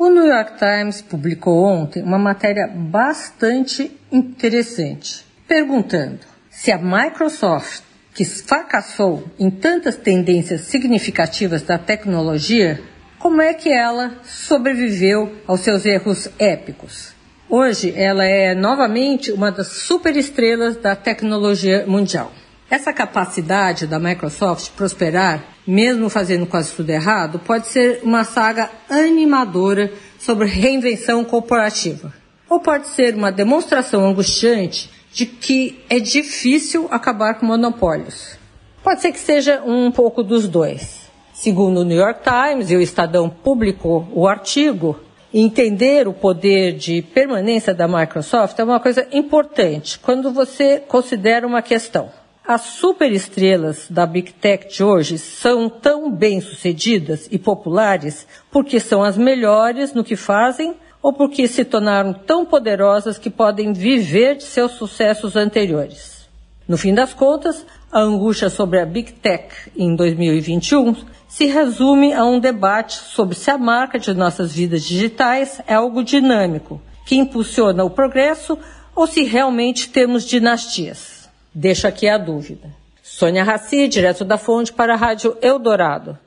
o New York Times publicou ontem uma matéria bastante interessante, perguntando se a Microsoft, que fracassou em tantas tendências significativas da tecnologia, como é que ela sobreviveu aos seus erros épicos. Hoje ela é novamente uma das superestrelas da tecnologia mundial. Essa capacidade da Microsoft prosperar, mesmo fazendo quase tudo errado, pode ser uma saga animadora sobre reinvenção corporativa. Ou pode ser uma demonstração angustiante de que é difícil acabar com monopólios. Pode ser que seja um pouco dos dois. Segundo o New York Times e o Estadão publicou o artigo, entender o poder de permanência da Microsoft é uma coisa importante quando você considera uma questão. As superestrelas da Big Tech de hoje são tão bem sucedidas e populares porque são as melhores no que fazem ou porque se tornaram tão poderosas que podem viver de seus sucessos anteriores. No fim das contas, a angústia sobre a Big Tech em 2021 se resume a um debate sobre se a marca de nossas vidas digitais é algo dinâmico, que impulsiona o progresso ou se realmente temos dinastias. Deixo aqui a dúvida. Sônia Raci, direto da fonte para a Rádio Eldorado.